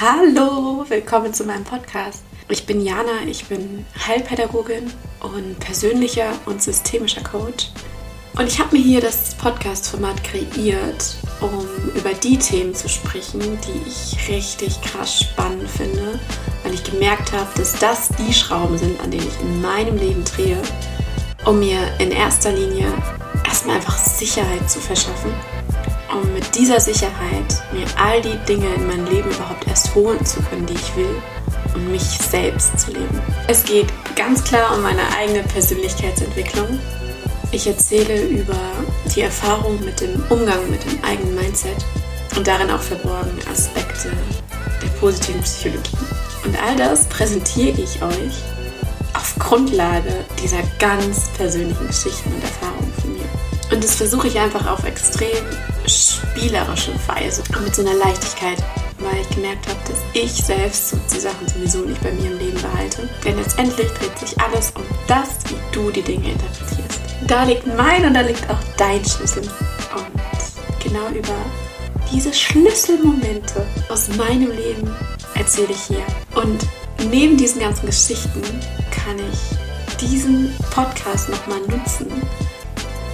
Hallo, willkommen zu meinem Podcast. Ich bin Jana, ich bin Heilpädagogin und persönlicher und systemischer Coach. Und ich habe mir hier das Podcast-Format kreiert, um über die Themen zu sprechen, die ich richtig krass spannend finde, weil ich gemerkt habe, dass das die Schrauben sind, an denen ich in meinem Leben drehe, um mir in erster Linie erstmal einfach Sicherheit zu verschaffen um mit dieser Sicherheit mir all die Dinge in mein Leben überhaupt erst holen zu können, die ich will und mich selbst zu leben. Es geht ganz klar um meine eigene Persönlichkeitsentwicklung. Ich erzähle über die Erfahrung mit dem Umgang mit dem eigenen Mindset und darin auch verborgene Aspekte der positiven Psychologie. Und all das präsentiere ich euch auf Grundlage dieser ganz persönlichen Geschichten und Erfahrungen von mir. Und das versuche ich einfach auf extrem spielerische Weise und mit so einer Leichtigkeit, weil ich gemerkt habe, dass ich selbst die Sachen sowieso nicht bei mir im Leben behalte. Denn letztendlich dreht sich alles um das, wie du die Dinge interpretierst. Da liegt mein und da liegt auch dein Schlüssel. Und genau über diese Schlüsselmomente aus meinem Leben erzähle ich hier. Und neben diesen ganzen Geschichten kann ich diesen Podcast nochmal nutzen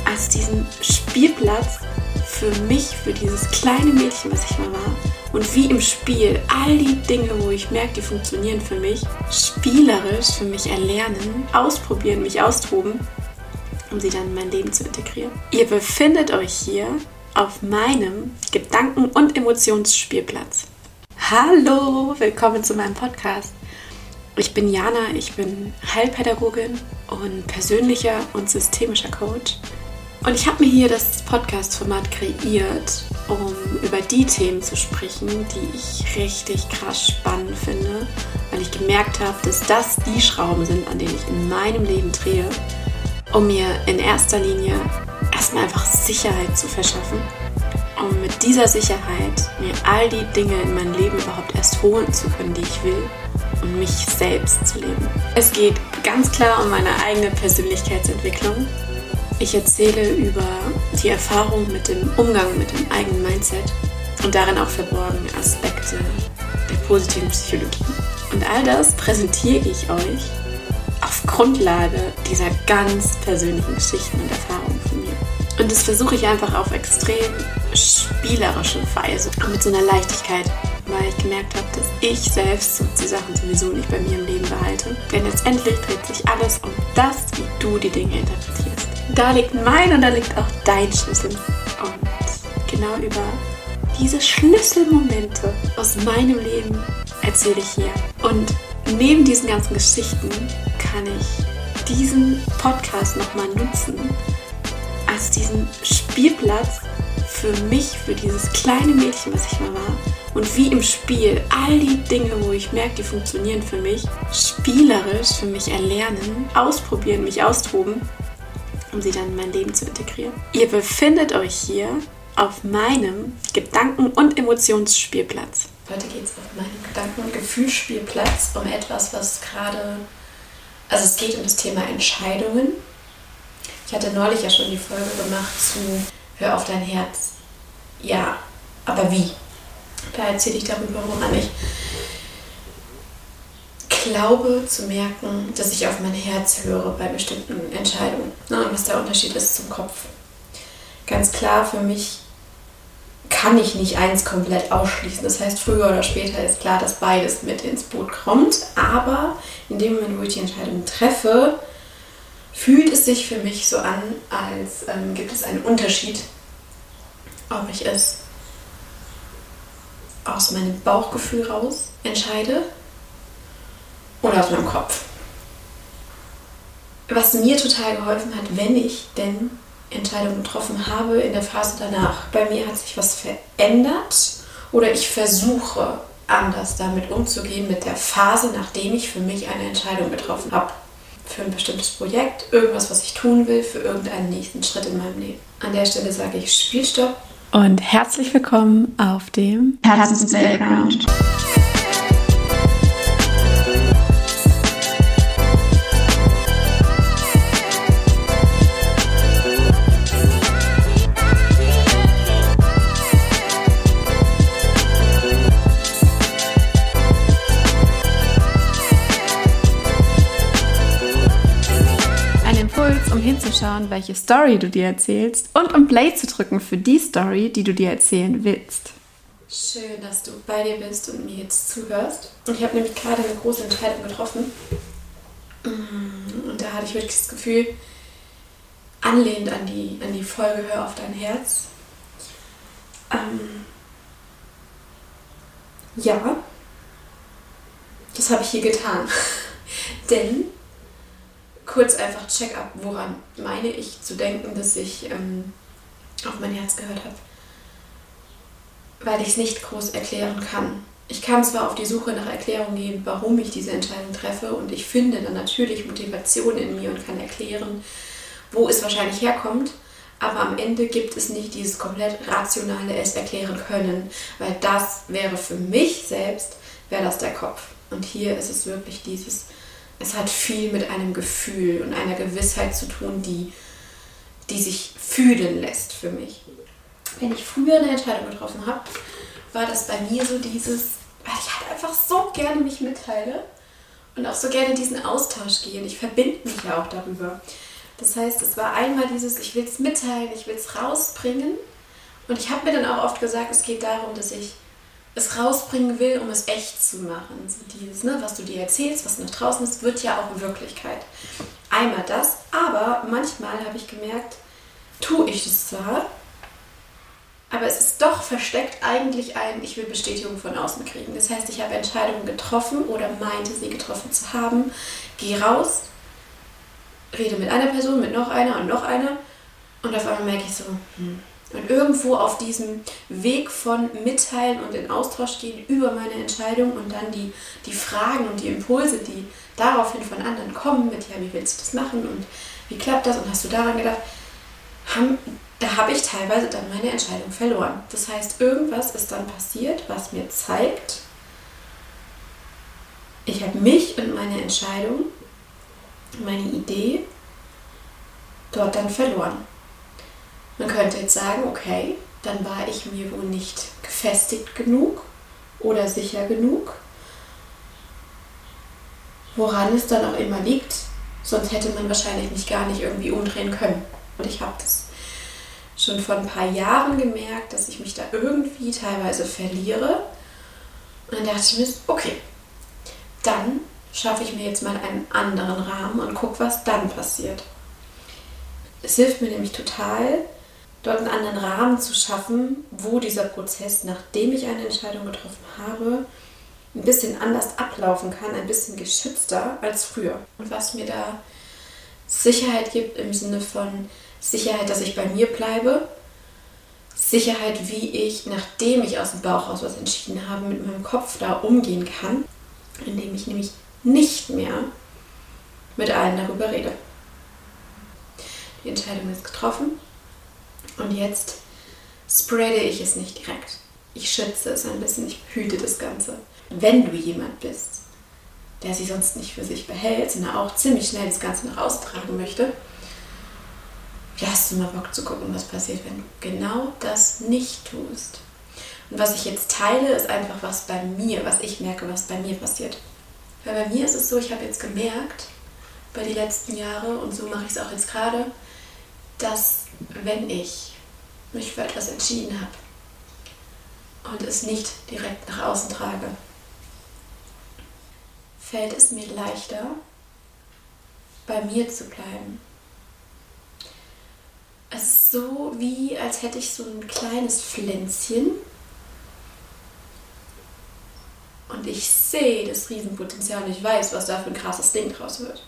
als diesen Spielplatz für mich, für dieses kleine Mädchen, was ich mal war. Und wie im Spiel all die Dinge, wo ich merke, die funktionieren für mich, spielerisch für mich erlernen, ausprobieren, mich austoben, um sie dann in mein Leben zu integrieren. Ihr befindet euch hier auf meinem Gedanken- und Emotionsspielplatz. Hallo, willkommen zu meinem Podcast. Ich bin Jana, ich bin Heilpädagogin und persönlicher und systemischer Coach. Und ich habe mir hier das Podcast-Format kreiert, um über die Themen zu sprechen, die ich richtig krass spannend finde, weil ich gemerkt habe, dass das die Schrauben sind, an denen ich in meinem Leben drehe, um mir in erster Linie erstmal einfach Sicherheit zu verschaffen, um mit dieser Sicherheit mir all die Dinge in mein Leben überhaupt erst holen zu können, die ich will und mich selbst zu leben. Es geht ganz klar um meine eigene Persönlichkeitsentwicklung ich erzähle über die Erfahrung mit dem Umgang mit dem eigenen Mindset und darin auch verborgene Aspekte der positiven Psychologie. Und all das präsentiere ich euch auf Grundlage dieser ganz persönlichen Geschichten und Erfahrungen von mir. Und das versuche ich einfach auf extrem spielerische Weise und mit so einer Leichtigkeit, weil ich gemerkt habe, dass ich selbst die Sachen sowieso nicht bei mir im Leben behalte. Denn letztendlich dreht sich alles um das, wie du die Dinge interpretierst. Da liegt mein und da liegt auch dein Schlüssel. Und genau über diese Schlüsselmomente aus meinem Leben erzähle ich hier. Und neben diesen ganzen Geschichten kann ich diesen Podcast nochmal nutzen als diesen Spielplatz für mich, für dieses kleine Mädchen, was ich mal war. Und wie im Spiel all die Dinge, wo ich merke, die funktionieren für mich, spielerisch für mich erlernen, ausprobieren, mich austoben um sie dann in mein Leben zu integrieren. Ihr befindet euch hier auf meinem Gedanken- und Emotionsspielplatz. Heute geht es auf meinem Gedanken- und Gefühlsspielplatz um etwas, was gerade, also es geht um das Thema Entscheidungen. Ich hatte neulich ja schon die Folge gemacht zu Hör auf dein Herz. Ja, aber wie? Da erzähle ich darüber, woran ich glaube zu merken, dass ich auf mein Herz höre bei bestimmten Entscheidungen. und was der Unterschied ist zum Kopf. Ganz klar, für mich kann ich nicht eins komplett ausschließen. Das heißt, früher oder später ist klar, dass beides mit ins Boot kommt. Aber in dem Moment, wo ich die Entscheidung treffe, fühlt es sich für mich so an, als ähm, gibt es einen Unterschied, ob ich es aus meinem Bauchgefühl raus entscheide oder aus meinem Kopf. Was mir total geholfen hat, wenn ich denn Entscheidungen getroffen habe in der Phase danach. Bei mir hat sich was verändert oder ich versuche anders damit umzugehen mit der Phase, nachdem ich für mich eine Entscheidung getroffen habe. Für ein bestimmtes Projekt, irgendwas, was ich tun will, für irgendeinen nächsten Schritt in meinem Leben. An der Stelle sage ich Spielstopp. Und herzlich willkommen auf dem Herzens Schauen, welche Story du dir erzählst und um Play zu drücken für die Story, die du dir erzählen willst. Schön, dass du bei dir bist und mir jetzt zuhörst. Ich habe nämlich gerade eine große Entscheidung getroffen. Und da hatte ich wirklich das Gefühl, anlehnt an die, an die Folge Hör auf dein Herz. Ähm, ja, das habe ich hier getan. Denn, kurz einfach Check-up, woran meine ich zu denken, dass ich ähm, auf mein Herz gehört habe. Weil ich es nicht groß erklären kann. Ich kann zwar auf die Suche nach Erklärung gehen, warum ich diese Entscheidung treffe, und ich finde dann natürlich Motivation in mir und kann erklären, wo es wahrscheinlich herkommt, aber am Ende gibt es nicht dieses komplett rationale es erklären können, weil das wäre für mich selbst, wäre das der Kopf. Und hier ist es wirklich dieses, es hat viel mit einem Gefühl und einer Gewissheit zu tun, die, die sich fühlen lässt für mich. Wenn ich früher eine Entscheidung getroffen habe, war das bei mir so dieses, weil ich halt einfach so gerne mich mitteile und auch so gerne diesen Austausch gehe. Und ich verbinde mich ja auch darüber. Das heißt, es war einmal dieses, ich will es mitteilen, ich will es rausbringen. Und ich habe mir dann auch oft gesagt, es geht darum, dass ich es rausbringen will, um es echt zu machen. So dieses, ne, was du dir erzählst, was nach draußen ist, wird ja auch Wirklichkeit. Einmal das, aber manchmal habe ich gemerkt, tue ich das zwar, aber es ist doch versteckt eigentlich ein, ich will Bestätigung von außen kriegen. Das heißt, ich habe Entscheidungen getroffen oder meinte sie getroffen zu haben, gehe raus, rede mit einer Person, mit noch einer und noch einer und auf einmal merke ich so, hm. Und irgendwo auf diesem Weg von Mitteilen und in Austausch gehen über meine Entscheidung und dann die, die Fragen und die Impulse, die daraufhin von anderen kommen, mit ja, wie willst du das machen und wie klappt das und hast du daran gedacht, haben, da habe ich teilweise dann meine Entscheidung verloren. Das heißt, irgendwas ist dann passiert, was mir zeigt, ich habe mich und meine Entscheidung meine Idee dort dann verloren. Man könnte jetzt sagen, okay, dann war ich mir wohl nicht gefestigt genug oder sicher genug, woran es dann auch immer liegt. Sonst hätte man wahrscheinlich mich gar nicht irgendwie umdrehen können. Und ich habe das schon vor ein paar Jahren gemerkt, dass ich mich da irgendwie teilweise verliere. Und dann dachte ich mir, okay, dann schaffe ich mir jetzt mal einen anderen Rahmen und gucke, was dann passiert. Es hilft mir nämlich total, dort einen anderen Rahmen zu schaffen, wo dieser Prozess, nachdem ich eine Entscheidung getroffen habe, ein bisschen anders ablaufen kann, ein bisschen geschützter als früher. Und was mir da Sicherheit gibt im Sinne von Sicherheit, dass ich bei mir bleibe, Sicherheit, wie ich, nachdem ich aus dem Bauch raus was entschieden habe, mit meinem Kopf da umgehen kann, indem ich nämlich nicht mehr mit allen darüber rede. Die Entscheidung ist getroffen und jetzt spreade ich es nicht direkt. Ich schütze es ein bisschen, ich hüte das Ganze. Wenn du jemand bist, der sich sonst nicht für sich behält, sondern auch ziemlich schnell das Ganze nach außen tragen möchte, ja, hast du mal Bock zu gucken, was passiert, wenn du genau das nicht tust. Und was ich jetzt teile, ist einfach was bei mir, was ich merke, was bei mir passiert. Weil bei mir ist es so, ich habe jetzt gemerkt, bei den letzten Jahren, und so mache ich es auch jetzt gerade, dass wenn ich mich für etwas entschieden habe und es nicht direkt nach außen trage, fällt es mir leichter, bei mir zu bleiben. Es ist so wie, als hätte ich so ein kleines Pflänzchen und ich sehe das Riesenpotenzial und ich weiß, was da für ein krasses Ding draus wird.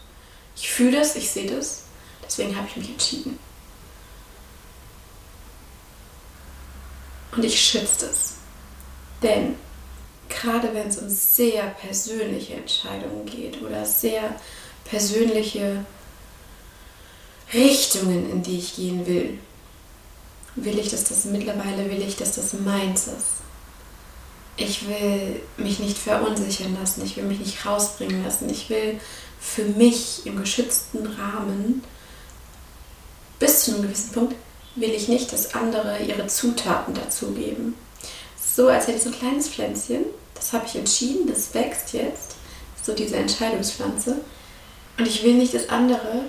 Ich fühle das, ich sehe das, deswegen habe ich mich entschieden. Und ich schütze es. Denn gerade wenn es um sehr persönliche Entscheidungen geht oder sehr persönliche Richtungen, in die ich gehen will, will ich, dass das mittlerweile will ich, dass das meins ist. Ich will mich nicht verunsichern lassen, ich will mich nicht rausbringen lassen, ich will für mich im geschützten Rahmen bis zu einem gewissen Punkt will ich nicht, dass andere ihre Zutaten dazugeben. So, als hätte ich so ein kleines Pflänzchen. Das habe ich entschieden, das wächst jetzt. So diese Entscheidungspflanze. Und ich will nicht, dass andere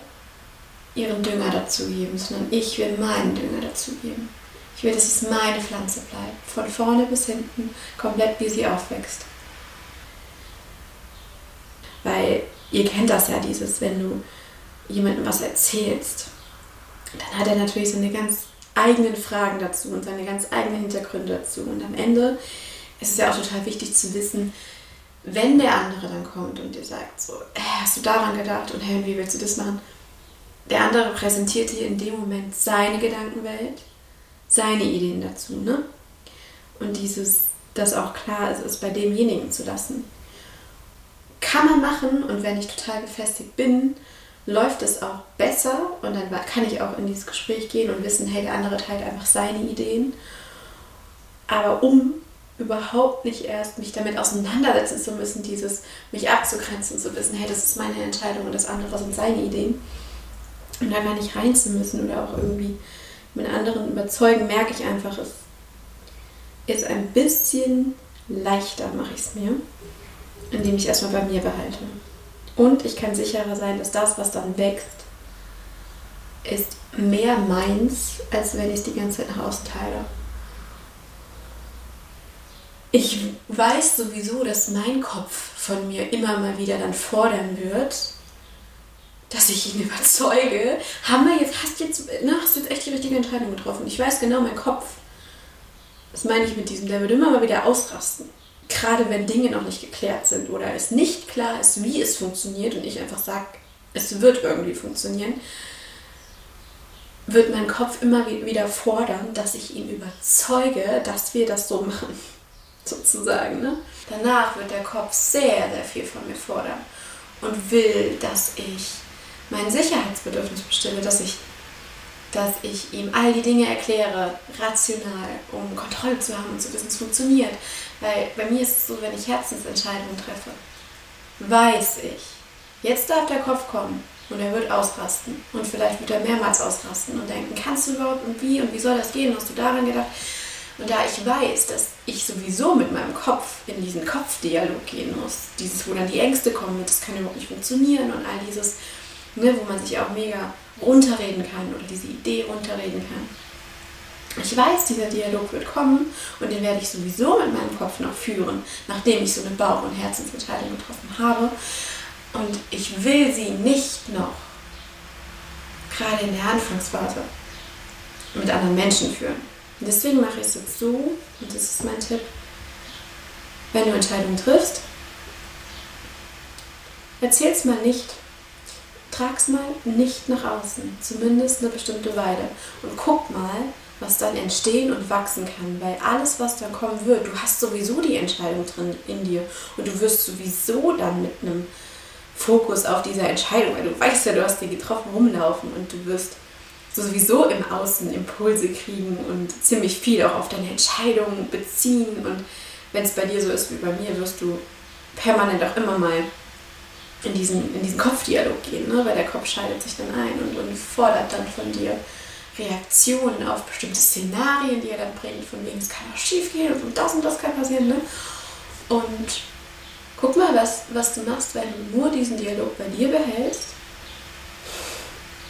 ihren Dünger dazugeben, sondern ich will meinen Dünger dazugeben. Ich will, dass es meine Pflanze bleibt, von vorne bis hinten, komplett wie sie aufwächst. Weil ihr kennt das ja, dieses, wenn du jemandem was erzählst, dann hat er natürlich seine ganz eigenen Fragen dazu und seine ganz eigenen Hintergründe dazu. Und am Ende ist es ja auch total wichtig zu wissen, wenn der andere dann kommt und dir sagt, so, hey, hast du daran gedacht und hey, wie willst du das machen? Der andere präsentiert dir in dem Moment seine Gedankenwelt, seine Ideen dazu, ne? Und dieses, das auch klar ist, ist bei demjenigen zu lassen. Kann man machen und wenn ich total gefestigt bin, läuft es auch besser und dann kann ich auch in dieses Gespräch gehen und wissen, hey, der andere teilt einfach seine Ideen. Aber um überhaupt nicht erst mich damit auseinandersetzen zu müssen, dieses mich abzugrenzen, zu wissen, hey, das ist meine Entscheidung und das andere sind seine Ideen. Und da gar nicht rein zu müssen oder auch irgendwie mit anderen überzeugen, merke ich einfach, es ist ein bisschen leichter, mache ich es mir, indem ich erstmal bei mir behalte. Und ich kann sicherer sein, dass das, was dann wächst, ist mehr meins, als wenn ich es die ganze Zeit nach außen teile. Ich weiß sowieso, dass mein Kopf von mir immer mal wieder dann fordern wird, dass ich ihn überzeuge. Haben wir jetzt, hast jetzt, na, ne, hast jetzt echt die richtige Entscheidung getroffen? Ich weiß genau, mein Kopf, das meine ich mit diesem, der wird immer mal wieder ausrasten gerade wenn Dinge noch nicht geklärt sind oder es nicht klar ist, wie es funktioniert und ich einfach sage, es wird irgendwie funktionieren, wird mein Kopf immer wieder fordern, dass ich ihn überzeuge, dass wir das so machen, sozusagen. Ne? Danach wird der Kopf sehr, sehr viel von mir fordern und will, dass ich mein Sicherheitsbedürfnis bestimme, dass ich dass ich ihm all die Dinge erkläre, rational, um Kontrolle zu haben und zu wissen, es funktioniert. Weil bei mir ist es so, wenn ich Herzensentscheidungen treffe, weiß ich, jetzt darf der Kopf kommen und er wird ausrasten. Und vielleicht wird er mehrmals ausrasten und denken, kannst du überhaupt und wie und wie soll das gehen? Hast du daran gedacht? Und da ich weiß, dass ich sowieso mit meinem Kopf in diesen Kopfdialog gehen muss, dieses, wo dann die Ängste kommen, das kann überhaupt nicht funktionieren und all dieses, ne, wo man sich auch mega runterreden kann oder diese Idee runterreden kann. Ich weiß, dieser Dialog wird kommen und den werde ich sowieso mit meinem Kopf noch führen, nachdem ich so eine Bauch- und Herzensentscheidung getroffen habe. Und ich will sie nicht noch, gerade in der Anfangsphase, mit anderen Menschen führen. Und deswegen mache ich es jetzt so, und das ist mein Tipp, wenn du Entscheidungen triffst, erzähl es mal nicht trag's mal nicht nach außen, zumindest eine bestimmte Weile. Und guck mal, was dann entstehen und wachsen kann, weil alles, was dann kommen wird, du hast sowieso die Entscheidung drin in dir und du wirst sowieso dann mit einem Fokus auf dieser Entscheidung, weil du weißt ja, du hast die getroffen, rumlaufen und du wirst sowieso im Außen Impulse kriegen und ziemlich viel auch auf deine Entscheidung beziehen und wenn es bei dir so ist wie bei mir, wirst du permanent auch immer mal in diesen, in diesen Kopfdialog gehen, ne? weil der Kopf schaltet sich dann ein und, und fordert dann von dir Reaktionen auf bestimmte Szenarien, die er dann bringt, von wegen es kann auch schief gehen und das und das kann passieren. Ne? Und guck mal, was, was du machst, wenn du nur diesen Dialog bei dir behältst,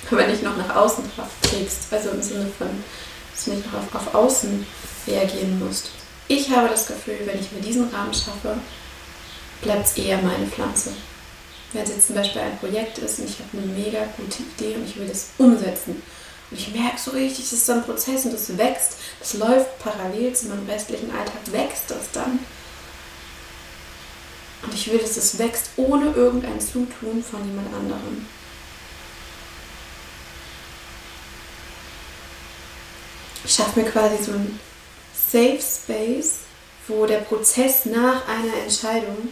aber nicht noch nach außen trägst, also im Sinne von, dass du nicht noch auf, auf außen reagieren musst. Ich habe das Gefühl, wenn ich mir diesen Rahmen schaffe, bleibt es eher meine Pflanze wenn es jetzt zum Beispiel ein Projekt ist und ich habe eine mega gute Idee und ich will das umsetzen. Und ich merke so richtig, das ist so ein Prozess und das wächst, das läuft parallel zu meinem restlichen Alltag, wächst das dann. Und ich will, dass es wächst ohne irgendein Zutun von jemand anderem. Ich schaffe mir quasi so ein Safe Space, wo der Prozess nach einer Entscheidung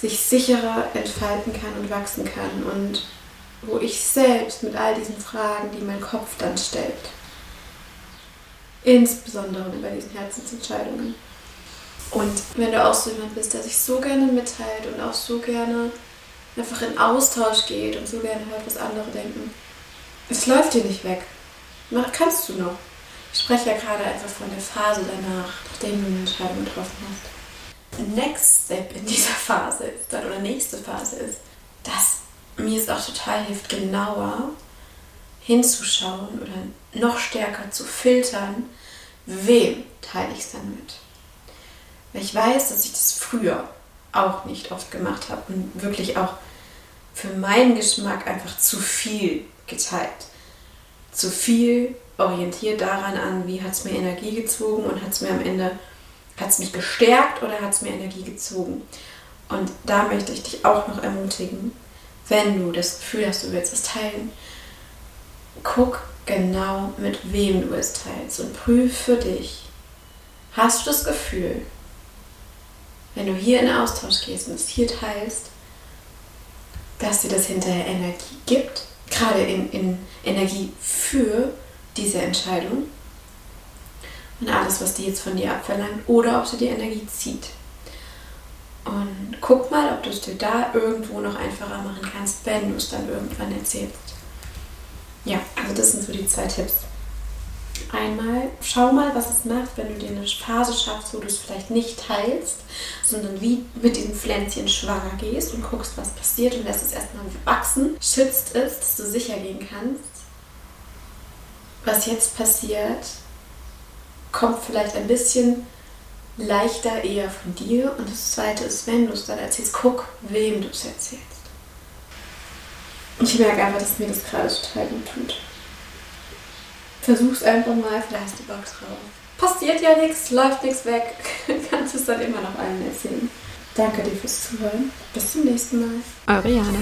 sich sicherer entfalten kann und wachsen kann und wo ich selbst mit all diesen Fragen, die mein Kopf dann stellt, insbesondere bei diesen Herzensentscheidungen. Und wenn du auch so jemand bist, der sich so gerne mitteilt und auch so gerne einfach in Austausch geht und so gerne hört, was andere denken, es läuft dir nicht weg. Kannst du noch. Ich spreche ja gerade einfach von der Phase danach, nachdem du eine Entscheidung getroffen hast. Next Step in dieser Phase ist dann, oder nächste Phase ist, dass mir es auch total hilft, genauer hinzuschauen oder noch stärker zu filtern, wem teile ich es dann mit. Weil ich weiß, dass ich das früher auch nicht oft gemacht habe und wirklich auch für meinen Geschmack einfach zu viel geteilt. Zu viel orientiert daran an, wie hat es mir Energie gezogen und hat es mir am Ende, hat es mich gestärkt oder hat es mir Energie gezogen. Und da möchte ich dich auch noch ermutigen, wenn du das Gefühl hast, du willst es teilen, guck genau, mit wem du es teilst und prüf für dich. Hast du das Gefühl, wenn du hier in Austausch gehst und es hier teilst, dass dir das hinterher Energie gibt, gerade in, in Energie für diese Entscheidung und alles, was die jetzt von dir abverlangt, oder ob sie dir Energie zieht. Und guck mal, ob du es dir da irgendwo noch einfacher machen kannst, wenn du es dann irgendwann erzählst. Ja, also das sind so die zwei Tipps. Einmal, schau mal, was es macht, wenn du dir eine Phase schaffst, wo du es vielleicht nicht teilst, sondern wie mit diesem Pflänzchen schwanger gehst und guckst, was passiert und lässt es erstmal wachsen, schützt es, dass du sicher gehen kannst. Was jetzt passiert, kommt vielleicht ein bisschen leichter eher von dir. Und das Zweite ist, wenn du es dann erzählst, guck, wem du es erzählst. Ich merke einfach, dass mir das gerade total gut tut. Versuch's einfach mal, vielleicht hast du Bock drauf. Passiert ja nichts, läuft nichts weg. Kannst es dann immer noch allen erzählen. Danke dir fürs Zuhören. Bis zum nächsten Mal. Eure Jana.